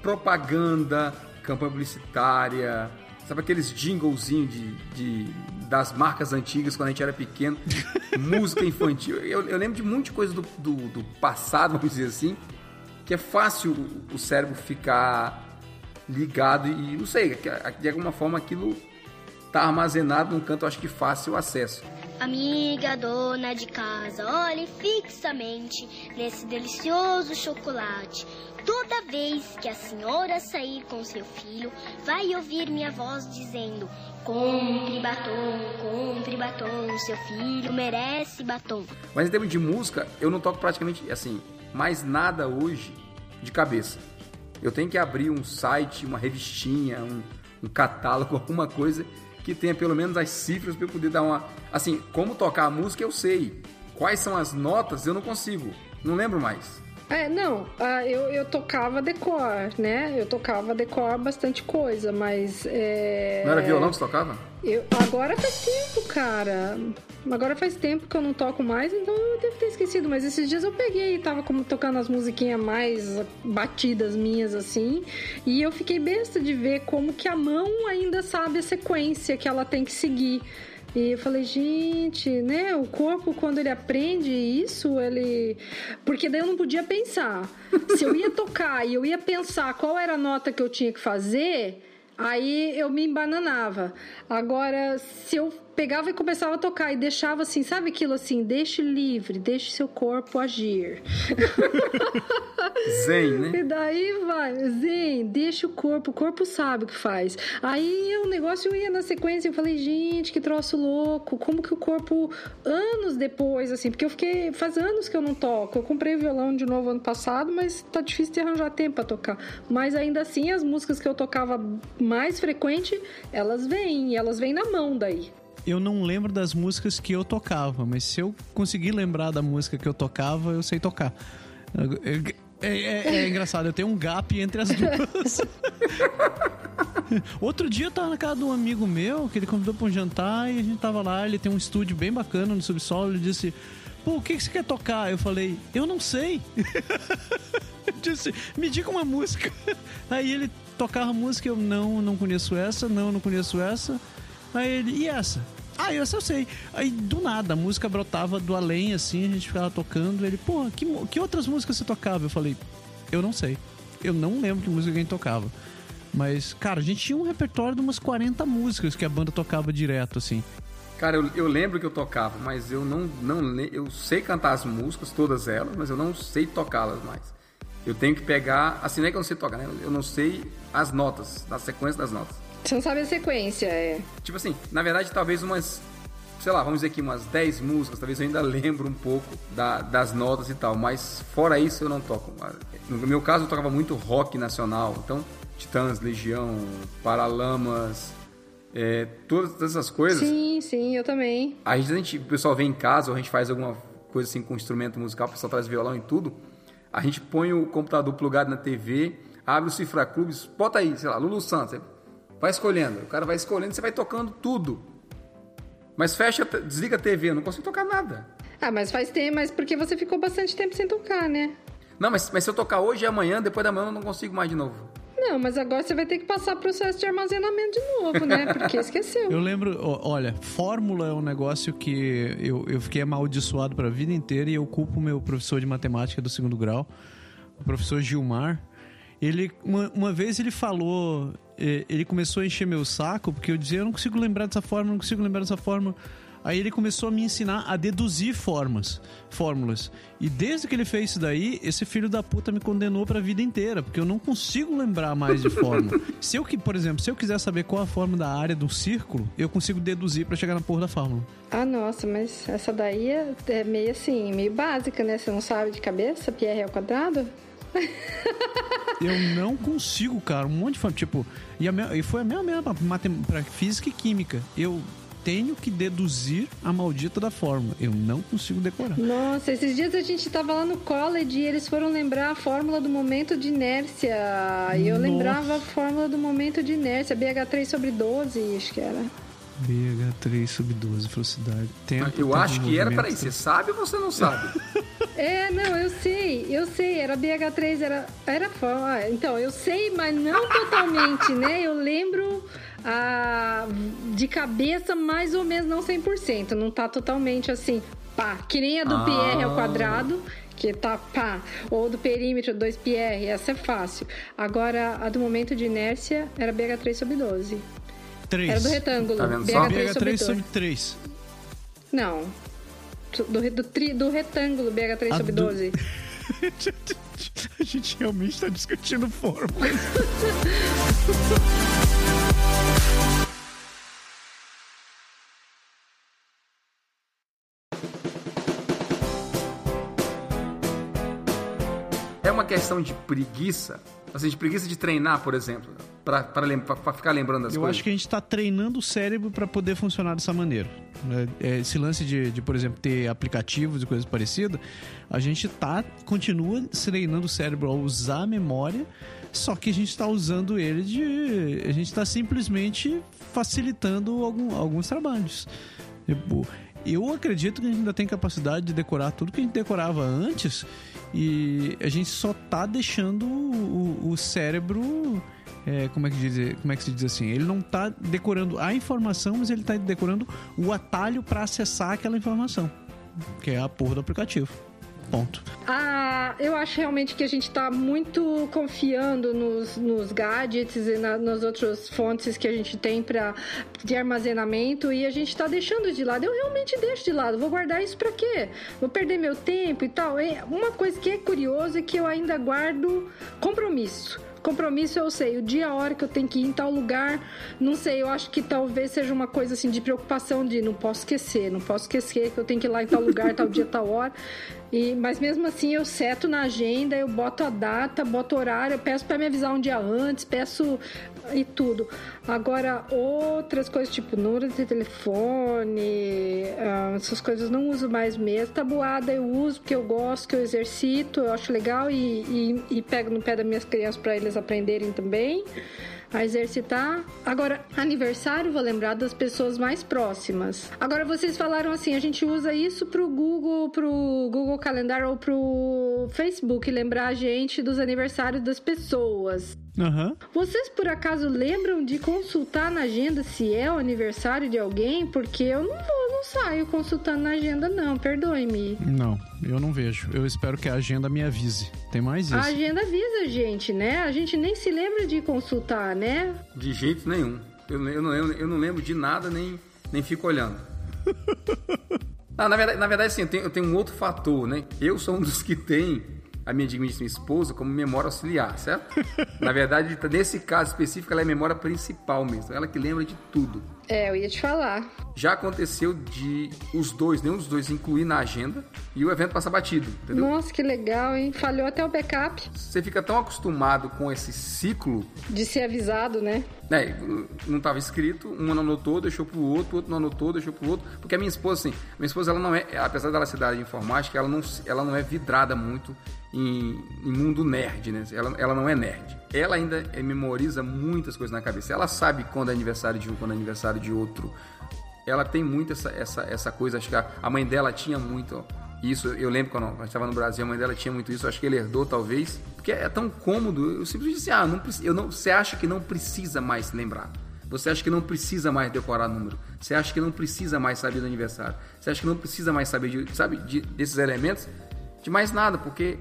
propaganda, campanha publicitária, sabe aqueles jinglezinhos de, de- das marcas antigas quando a gente era pequeno, *laughs* música infantil. Eu, eu lembro de muita coisa do, do, do passado, vamos dizer assim, que é fácil o- cérebro ficar ligado e, não sei, que- de alguma forma aquilo tá armazenado num canto, eu acho que fácil acesso. Amiga dona de casa, olhe fixamente nesse delicioso chocolate. Toda vez que a senhora sair com seu filho, vai ouvir minha voz dizendo: Compre batom, compre batom, seu filho merece batom. Mas em termos de música, eu não toco praticamente, assim, mais nada hoje de cabeça. Eu tenho que abrir um site, uma revistinha, um, um catálogo, *laughs* alguma coisa que tenha pelo menos as cifras para eu poder dar uma. Assim, como tocar a música eu sei. Quais são as notas eu não consigo. Não lembro mais. É, não, ah, eu, eu tocava decor, né? Eu tocava decor bastante coisa, mas. É... Não era violão que você tocava? Eu, agora faz tempo, cara. Agora faz tempo que eu não toco mais, então eu devo ter esquecido. Mas esses dias eu peguei e tava como tocando as musiquinhas mais batidas minhas, assim. E eu fiquei besta de ver como que a mão ainda sabe a sequência que ela tem que seguir. E eu falei, gente, né? O corpo, quando ele aprende isso, ele. Porque daí eu não podia pensar. *laughs* Se eu ia tocar e eu ia pensar qual era a nota que eu tinha que fazer, aí eu me embananava. Agora, se eu pegava e começava a tocar e deixava assim, sabe aquilo assim, deixe livre, deixe seu corpo agir. *laughs* Zen, né? E daí vai, zen, deixa o corpo, o corpo sabe o que faz. Aí o negócio ia na sequência, eu falei, gente, que troço louco, como que o corpo, anos depois, assim, porque eu fiquei, faz anos que eu não toco. Eu comprei violão de novo ano passado, mas tá difícil de arranjar tempo pra tocar. Mas ainda assim, as músicas que eu tocava mais frequente, elas vêm, elas vêm na mão daí eu não lembro das músicas que eu tocava, mas se eu conseguir lembrar da música que eu tocava, eu sei tocar. É, é, é engraçado, eu tenho um gap entre as *laughs* duas. *laughs* Outro dia eu tava na casa de um amigo meu, que ele convidou pra um jantar e a gente tava lá, ele tem um estúdio bem bacana no subsolo, ele disse, pô, o que, que você quer tocar? Eu falei, eu não sei. *laughs* disse, me diga uma música. Aí ele tocava música, eu não, não conheço essa, não, não conheço essa. Aí ele, e essa? Ah, essa eu sei. Aí do nada a música brotava do além, assim, a gente ficava tocando. Ele, pô, que, que outras músicas você tocava? Eu falei, eu não sei. Eu não lembro que música a gente tocava. Mas, cara, a gente tinha um repertório de umas 40 músicas que a banda tocava direto, assim. Cara, eu, eu lembro que eu tocava, mas eu não, não. Eu sei cantar as músicas, todas elas, mas eu não sei tocá-las mais. Eu tenho que pegar. Assim, não é que eu não sei tocar, né? Eu não sei as notas, a sequência das notas. Você não sabe a sequência, é. Tipo assim, na verdade, talvez umas. Sei lá, vamos dizer aqui umas 10 músicas, talvez eu ainda lembro um pouco da, das notas e tal, mas fora isso eu não toco. No meu caso, eu tocava muito rock nacional, então Titãs, Legião, Paralamas, é, todas essas coisas. Sim, sim, eu também. A gente, a gente, o pessoal vem em casa, ou a gente faz alguma coisa assim com instrumento musical, o pessoal traz violão e tudo. A gente põe o computador plugado na TV, abre o Cifra Clubes, bota aí, sei lá, Lulu Santos. Vai escolhendo. O cara vai escolhendo, você vai tocando tudo. Mas fecha, desliga a TV, eu não consigo tocar nada. Ah, mas faz tempo, mas porque você ficou bastante tempo sem tocar, né? Não, mas, mas se eu tocar hoje e amanhã, depois da manhã eu não consigo mais de novo. Não, mas agora você vai ter que passar processo de armazenamento de novo, né? Porque *laughs* esqueceu. Eu lembro, olha, fórmula é um negócio que eu, eu fiquei amaldiçoado para a vida inteira e eu culpo o meu professor de matemática do segundo grau, o professor Gilmar. Ele, uma, uma vez ele falou, é, ele começou a encher meu saco, porque eu dizia, eu não consigo lembrar dessa forma, não consigo lembrar dessa forma. Aí ele começou a me ensinar a deduzir formas, fórmulas. E desde que ele fez isso daí, esse filho da puta me condenou para a vida inteira, porque eu não consigo lembrar mais de fórmula. *laughs* se eu que, por exemplo, se eu quiser saber qual a forma da área do círculo, eu consigo deduzir para chegar na porra da fórmula. Ah, nossa, mas essa daí é, é meio assim, meio básica, né? Você não sabe de cabeça, Pierre ao quadrado? *laughs* eu não consigo, cara. Um monte de forma. Tipo, e, a minha, e foi a mesma mesma para física e química. Eu tenho que deduzir a maldita da fórmula. Eu não consigo decorar. Nossa, esses dias a gente tava lá no college e eles foram lembrar a fórmula do momento de inércia. E eu Nossa. lembrava a fórmula do momento de inércia, BH3 sobre 12, acho que era. BH3 sobre 12, velocidade. Tempo, eu acho que era, peraí, você sabe ou você não sabe? *laughs* É, não, eu sei, eu sei, era BH3, era, era ah, Então, eu sei, mas não totalmente, né? Eu lembro ah, de cabeça mais ou menos, não 100%, não tá totalmente assim, pá, que nem a do ah. PR ao quadrado, que tá pá, ou do perímetro 2PR, essa é fácil. Agora, a do momento de inércia era BH3 sobre 12. 3. Era do retângulo. Tá vendo BH3, BH3 sobre 3. Não, do, do, tri, do retângulo BH3 sobre 12. *laughs* A gente realmente está discutindo fórmula. *laughs* É uma questão de preguiça, assim, de preguiça de treinar, por exemplo, para ficar lembrando das Eu coisas. Eu acho que a gente está treinando o cérebro para poder funcionar dessa maneira. Né? É, esse lance de, de, por exemplo, ter aplicativos e coisas parecidas, a gente tá, continua treinando o cérebro a usar a memória, só que a gente está usando ele de. A gente está simplesmente facilitando algum, alguns trabalhos. Tipo, eu acredito que a gente ainda tem capacidade de decorar tudo que a gente decorava antes e a gente só tá deixando o, o cérebro é, como, é que diz, como é que se diz assim? Ele não está decorando a informação, mas ele está decorando o atalho para acessar aquela informação, que é a porra do aplicativo. Ponto. Ah, eu acho realmente que a gente está muito confiando nos, nos gadgets e na, nas outras fontes que a gente tem para de armazenamento e a gente está deixando de lado. Eu realmente deixo de lado. Vou guardar isso para quê? Vou perder meu tempo e tal. É uma coisa que é curiosa é que eu ainda guardo compromisso. Compromisso eu sei, o dia, a hora que eu tenho que ir em tal lugar, não sei, eu acho que talvez seja uma coisa assim de preocupação de não posso esquecer, não posso esquecer que eu tenho que ir lá em tal lugar, tal dia, tal hora. E, mas mesmo assim eu seto na agenda, eu boto a data, boto horário, peço para me avisar um dia antes, peço e tudo. Agora, outras coisas, tipo número de telefone, uh, essas coisas não uso mais mesmo. Tabuada eu uso porque eu gosto, que eu exercito, eu acho legal e, e, e pego no pé das minhas crianças para eles aprenderem também a exercitar. Agora, aniversário, vou lembrar das pessoas mais próximas. Agora, vocês falaram assim, a gente usa isso pro Google, pro Google Calendar ou pro Facebook, lembrar a gente dos aniversários das pessoas. Uhum. Vocês por acaso lembram de consultar na agenda se é o aniversário de alguém? Porque eu não vou, não saio consultando na agenda, não, perdoe-me. Não, eu não vejo. Eu espero que a agenda me avise. Tem mais isso. A agenda avisa a gente, né? A gente nem se lembra de consultar, né? De jeito nenhum. Eu, eu, não, eu, eu não lembro de nada, nem, nem fico olhando. *laughs* ah, na, verdade, na verdade, sim, eu tenho, eu tenho um outro fator, né? Eu sou um dos que tem a minha digníssima esposa como memória auxiliar, certo? *laughs* Na verdade, nesse caso específico, ela é a memória principal mesmo. Ela que lembra de tudo. É, eu ia te falar. Já aconteceu de os dois, nenhum dos dois incluir na agenda e o evento passar batido, entendeu? Nossa, que legal, hein? Falhou até o backup. Você fica tão acostumado com esse ciclo. De ser avisado, né? É, não estava escrito, um não anotou, deixou pro outro, o outro não anotou, deixou pro outro. Porque a minha esposa, assim, minha esposa, ela não é, apesar dela ser da área de informática, ela não, ela não é vidrada muito em, em mundo nerd, né? Ela, ela não é nerd. Ela ainda memoriza muitas coisas na cabeça. Ela sabe quando é aniversário de um, quando é aniversário de outro. Ela tem muito essa, essa, essa coisa, acho que a, a mãe dela tinha muito isso. Eu lembro quando ela estava no Brasil, a mãe dela tinha muito isso. Acho que ele herdou, talvez. Porque é tão cômodo. Eu simplesmente disse, ah, não, eu não, você acha que não precisa mais lembrar. Você acha que não precisa mais decorar número. Você acha que não precisa mais saber do aniversário. Você acha que não precisa mais saber, de, sabe, de, desses elementos. De mais nada, porque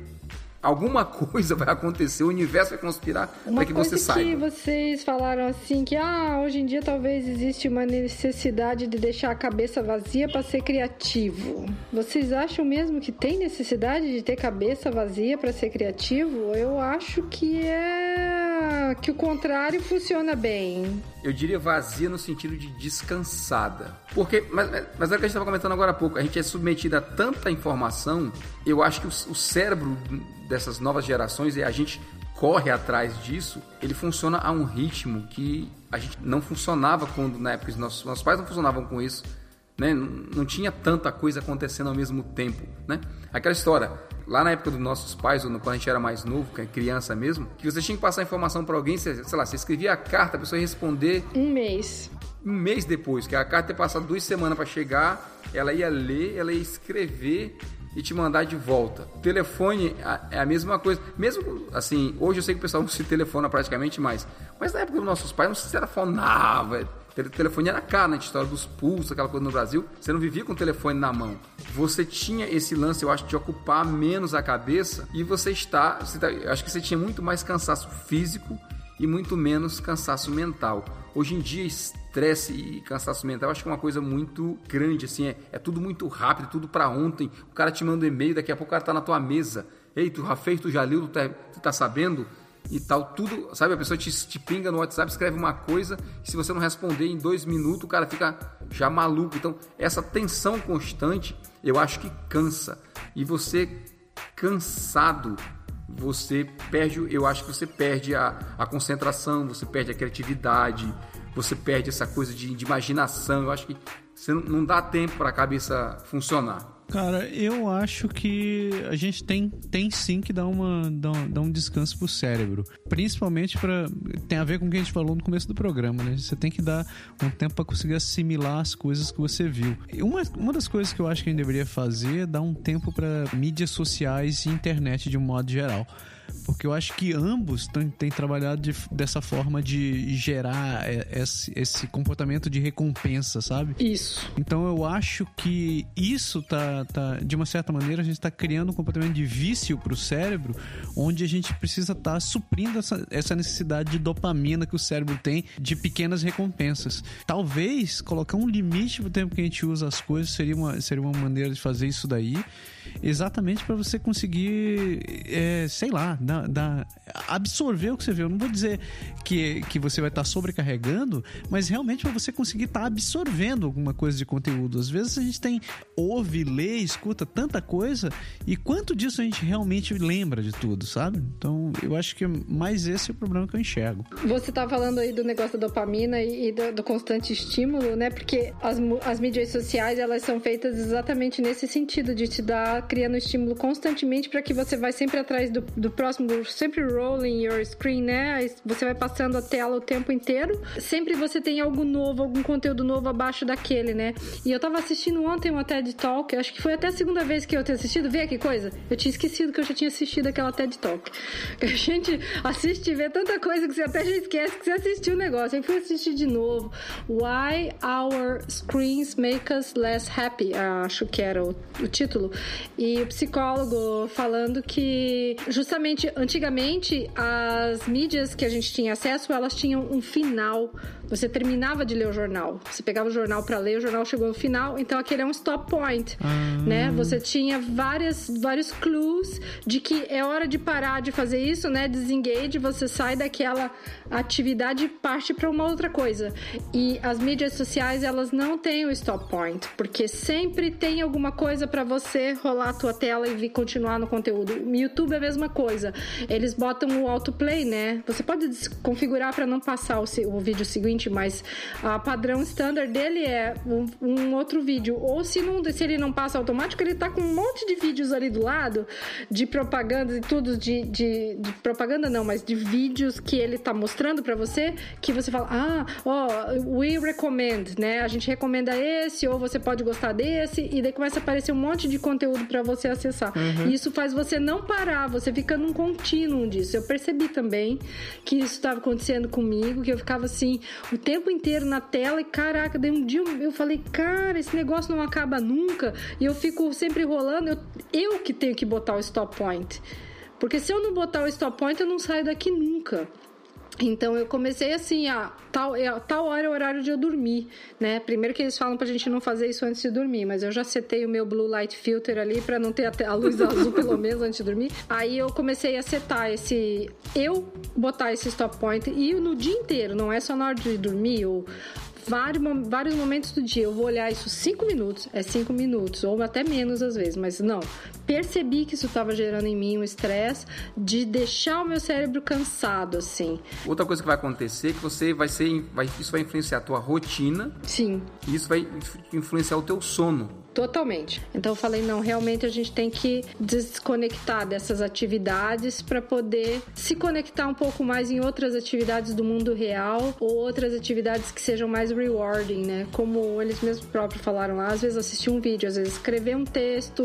alguma coisa vai acontecer, o universo vai conspirar para que você saiba. que vocês falaram assim que ah, hoje em dia talvez existe uma necessidade de deixar a cabeça vazia para ser criativo. Vocês acham mesmo que tem necessidade de ter cabeça vazia para ser criativo? Eu acho que é que o contrário funciona bem. Eu diria vazia no sentido de descansada. Porque, mas, mas é o que a gente estava comentando agora há pouco, a gente é submetido a tanta informação, eu acho que o, o cérebro dessas novas gerações e a gente corre atrás disso, ele funciona a um ritmo que a gente não funcionava quando na época nossos, nossos pais não funcionavam com isso, né? Não tinha tanta coisa acontecendo ao mesmo tempo, né? Aquela história, lá na época dos nossos pais, ou quando a gente era mais novo, é criança mesmo, que você tinha que passar informação para alguém, sei lá, você escrevia a carta, a pessoa ia responder um mês. Um mês depois, que a carta ia passar duas semanas para chegar, ela ia ler, ela ia escrever e te mandar de volta. Telefone é a mesma coisa. Mesmo assim, hoje eu sei que o pessoal *laughs* não se telefona praticamente mais. Mas na época dos nossos pais não se telefonava. Telefone era caro, né? História dos pulsos, aquela coisa no Brasil. Você não vivia com o telefone na mão. Você tinha esse lance, eu acho, de ocupar menos a cabeça e você está. Você tá, acho que você tinha muito mais cansaço físico e muito menos cansaço mental. Hoje em dia, estresse e cansaço mental, acho que é uma coisa muito grande, assim, é, é tudo muito rápido, tudo para ontem. O cara te manda um e-mail, daqui a pouco o cara tá na tua mesa. Ei, tu já fez, tu já leu, tu tá, tu tá sabendo? E tal, tudo, sabe? A pessoa te, te pinga no WhatsApp, escreve uma coisa, e se você não responder em dois minutos, o cara fica já maluco. Então, essa tensão constante, eu acho que cansa. E você cansado, você perde, eu acho que você perde a, a concentração, você perde a criatividade, você perde essa coisa de, de imaginação. Eu acho que você não, não dá tempo para a cabeça funcionar. Cara, eu acho que a gente tem, tem sim que dar, uma, dar, dar um descanso pro cérebro. Principalmente para Tem a ver com o que a gente falou no começo do programa, né? Você tem que dar um tempo para conseguir assimilar as coisas que você viu. Uma, uma das coisas que eu acho que a gente deveria fazer é dar um tempo para mídias sociais e internet de um modo geral. Porque eu acho que ambos têm trabalhado de, dessa forma de gerar é, esse, esse, comportamento de recompensa, sabe? Isso. Então eu acho que isso tá, tá de uma certa maneira, a gente está criando um comportamento de vício para o cérebro, onde a gente precisa estar tá suprindo essa, essa necessidade de dopamina que o cérebro tem de pequenas recompensas. Talvez colocar um limite pro tempo que a gente usa as coisas seria uma, seria uma maneira de fazer isso daí exatamente para você conseguir, é, sei lá, da, absorver o que você vê. Eu não vou dizer que, que você vai estar tá sobrecarregando, mas realmente para você conseguir estar tá absorvendo alguma coisa de conteúdo. Às vezes a gente tem, ouve, lê, escuta tanta coisa e quanto disso a gente realmente lembra de tudo, sabe? Então eu acho que mais esse é o problema que eu enxergo. Você tá falando aí do negócio da dopamina e do, do constante estímulo, né? Porque as, as mídias sociais elas são feitas exatamente nesse sentido de te dar criando estímulo constantemente para que você vai sempre atrás do, do próximo, sempre rolling your screen, né? Você vai passando a tela o tempo inteiro. Sempre você tem algo novo, algum conteúdo novo abaixo daquele, né? E eu tava assistindo ontem uma TED Talk, acho que foi até a segunda vez que eu tinha assistido. Vê que coisa? Eu tinha esquecido que eu já tinha assistido aquela TED Talk. *laughs* A gente assiste e vê tanta coisa que você até já esquece que você assistiu o negócio. Aí fui assistir de novo. Why Our Screens Make Us Less Happy, acho que era o, o título. E o psicólogo falando que justamente antigamente as mídias que a gente tinha acesso, elas tinham um final você terminava de ler o jornal. Você pegava o jornal para ler, o jornal chegou no final, então aquele é um stop point, ah. né? Você tinha várias, vários clues de que é hora de parar de fazer isso, né? Desengage, você sai daquela atividade e parte para uma outra coisa. E as mídias sociais, elas não têm o stop point, porque sempre tem alguma coisa para você rolar a tua tela e continuar no conteúdo. YouTube é a mesma coisa. Eles botam o autoplay, né? Você pode configurar para não passar o, o vídeo seguinte mas a padrão standard dele é um, um, outro vídeo. Ou se, não, se ele não passa automático, ele tá com um monte de vídeos ali do lado, de propaganda e tudo, de, de, de, propaganda não, mas de vídeos que ele tá mostrando para você, que você fala, ah, ó, oh, we recommend, né? A gente recomenda esse, ou você pode gostar desse, e daí começa a aparecer um monte de conteúdo para você acessar. Uhum. E isso faz você não parar, você fica num contínuo disso. Eu percebi também que isso estava acontecendo comigo, que eu ficava assim, o tempo inteiro na tela e caraca, daí um dia eu falei, cara, esse negócio não acaba nunca e eu fico sempre rolando, eu, eu que tenho que botar o stop point. Porque se eu não botar o stop point, eu não saio daqui nunca. Então eu comecei assim, a tal, é, tal hora é o horário de eu dormir, né? Primeiro que eles falam pra gente não fazer isso antes de dormir, mas eu já setei o meu blue light filter ali para não ter a, a luz *laughs* azul pelo menos antes de dormir. Aí eu comecei a setar esse eu botar esse stop point e no dia inteiro, não é só na hora de dormir ou vários momentos do dia eu vou olhar isso cinco minutos, é cinco minutos, ou até menos às vezes, mas não. Percebi que isso estava gerando em mim um estresse de deixar o meu cérebro cansado, assim. Outra coisa que vai acontecer é que você vai ser. Vai, isso vai influenciar a tua rotina. Sim. E isso vai influenciar o teu sono. Totalmente. Então eu falei, não, realmente a gente tem que desconectar dessas atividades para poder se conectar um pouco mais em outras atividades do mundo real ou outras atividades que sejam mais rewarding, né? Como eles mesmos próprios falaram lá, às vezes assistir um vídeo, às vezes escrever um texto,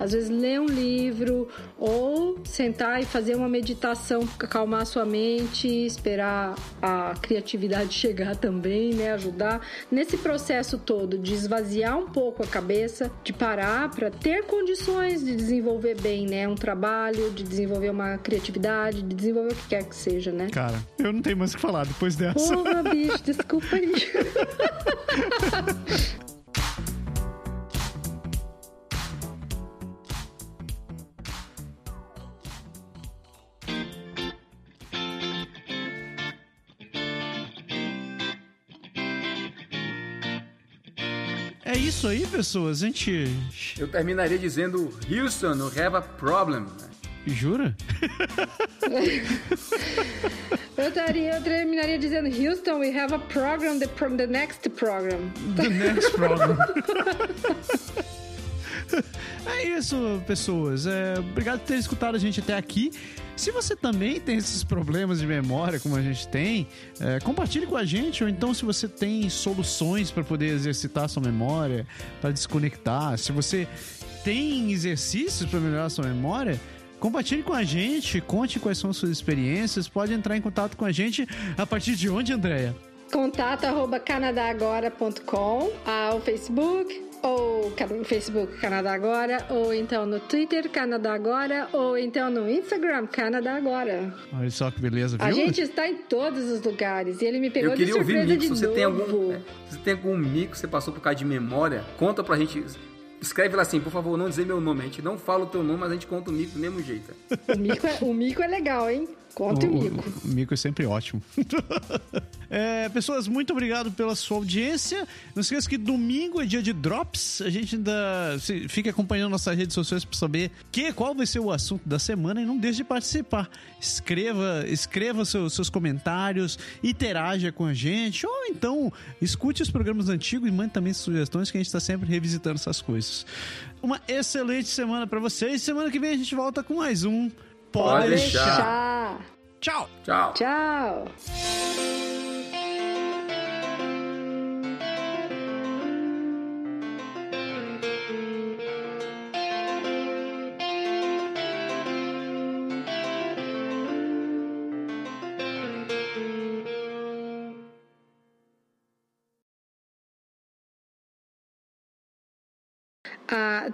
às vezes ler um livro ou sentar e fazer uma meditação, acalmar a sua mente, esperar a criatividade *laughs* chegar também, né? Ajudar nesse processo todo de esvaziar um pouco a cabeça cabeça de parar para ter condições de desenvolver bem, né? Um trabalho, de desenvolver uma criatividade, de desenvolver o que quer que seja, né? Cara, eu não tenho mais o que falar depois dessa. Porra, bicho, desculpa aí. *laughs* isso aí, pessoas. A gente. Eu terminaria dizendo: Houston, we have a problem. Jura? *laughs* eu, taria, eu terminaria dizendo: Houston, we have a program, the, the next program. The next program. *laughs* é isso, pessoas. É, obrigado por ter escutado a gente até aqui. Se você também tem esses problemas de memória, como a gente tem, é, compartilhe com a gente, ou então se você tem soluções para poder exercitar sua memória, para desconectar, se você tem exercícios para melhorar sua memória, Compartilhe com a gente, conte quais são as suas experiências. Pode entrar em contato com a gente a partir de onde, Andréia? Contato arroba canadagora.com, ao Facebook, ou no Facebook Canadá Agora, ou então no Twitter Canadá Agora, ou então no Instagram Canadá Agora. Olha só que beleza, viu? A gente está em todos os lugares e ele me pegou Eu de queria ouvir surpresa mico. de você, novo. tem algum, é, se você tem algum mico que você passou por causa de memória, conta pra gente. Escreve lá assim, por favor, não dizer meu nome. A gente não fala o teu nome, mas a gente conta o mico do mesmo jeito. O mico é, o mico é legal, hein? Conta o, mico. O, mico é sempre ótimo. *laughs* é, pessoas, muito obrigado pela sua audiência. Não esqueça que domingo é dia de drops. A gente ainda fica acompanhando nossas redes sociais para saber que, qual vai ser o assunto da semana e não deixe de participar. Escreva, escreva seus, seus comentários, interaja com a gente, ou então escute os programas antigos e mande também sugestões que a gente está sempre revisitando essas coisas. Uma excelente semana para vocês. Semana que vem a gente volta com mais um Pode Pode deixar. Deixar. Tchau! Tchau. Tchau.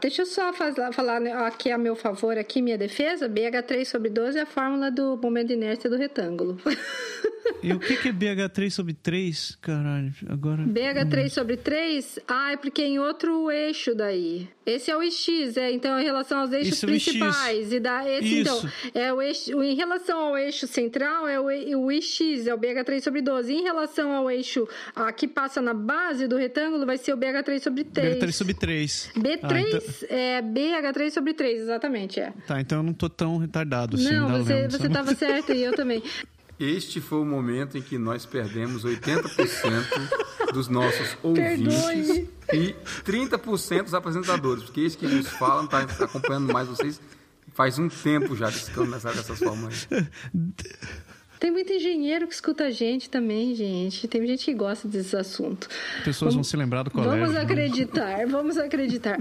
Deixa eu só falar né, aqui a meu favor, aqui minha defesa, BH3 sobre 12 é a fórmula do momento de inércia do retângulo. *laughs* E o que, que é BH3 sobre 3? Caralho, agora. BH3 sobre 3, ah, é porque é em outro eixo daí. Esse é o X, é, então em relação aos eixos Esse é principais. E da, esse, então, Isso. é o eixo, em relação ao eixo central, é o, o IX, é o BH3 sobre 12. Em relação ao eixo ah, que passa na base do retângulo, vai ser o BH3 sobre 3. BH3 sobre 3. B3 Ah, então- é BH3 sobre 3, exatamente, é. Tá, então eu não tô tão retardado assim. Não, você, você dessa- tava *laughs* certo e eu também. Este foi o momento em que nós perdemos 80% dos nossos *laughs* ouvintes e 30% dos apresentadores, porque esse que nos fala, tá acompanhando mais vocês faz um tempo já que começaram dessas formas. Tem muito engenheiro que escuta a gente também, gente. Tem gente que gosta desses assuntos. Pessoas vão se lembrar do colégio. Vamos né? acreditar, vamos acreditar.